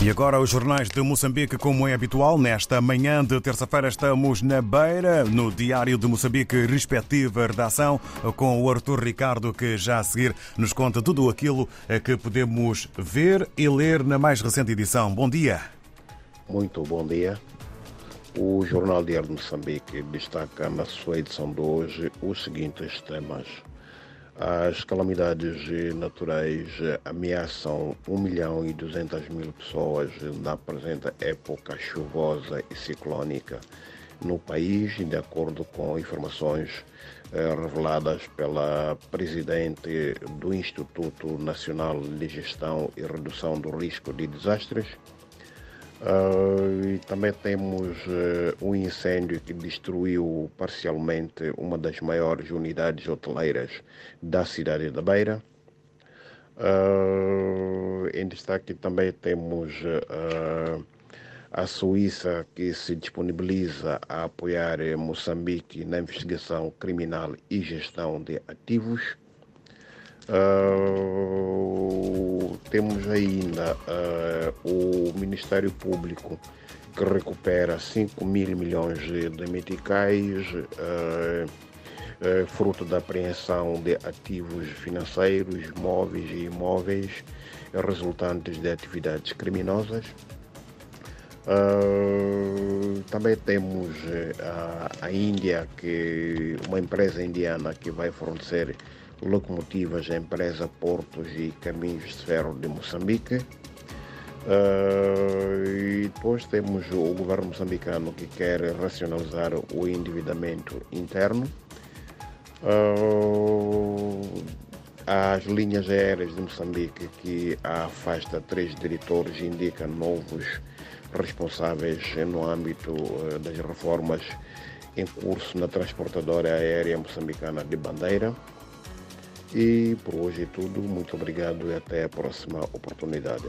E agora os jornais de Moçambique, como é habitual, nesta manhã de terça-feira estamos na Beira, no Diário de Moçambique, respectiva redação, com o Arthur Ricardo, que já a seguir nos conta tudo aquilo que podemos ver e ler na mais recente edição. Bom dia. Muito bom dia. O Jornal Diário de Moçambique destaca na sua edição de hoje os seguintes temas. As calamidades naturais ameaçam 1 milhão e 200 mil pessoas na presente época chuvosa e ciclónica no país, de acordo com informações reveladas pela presidente do Instituto Nacional de Gestão e Redução do Risco de Desastres. Uh, e também temos uh, um incêndio que destruiu parcialmente uma das maiores unidades hoteleiras da cidade da Beira. Uh, em destaque também temos a Suíça que se disponibiliza a apoiar Moçambique na investigação criminal e gestão de ativos. Uh, temos ainda uh, o Ministério Público que recupera 5 mil milhões de meticais, uh, fruto da apreensão de ativos financeiros, móveis e imóveis resultantes de atividades criminosas. também temos a Índia, que uma empresa indiana que vai fornecer locomotivas à empresa Portos e Caminhos de Ferro de Moçambique. Uh, e depois temos o governo moçambicano que quer racionalizar o endividamento interno. Uh, as linhas aéreas de Moçambique que afasta três diretores indica novos responsáveis no âmbito uh, das reformas em curso na transportadora aérea moçambicana de Bandeira. E por hoje é tudo. Muito obrigado e até a próxima oportunidade.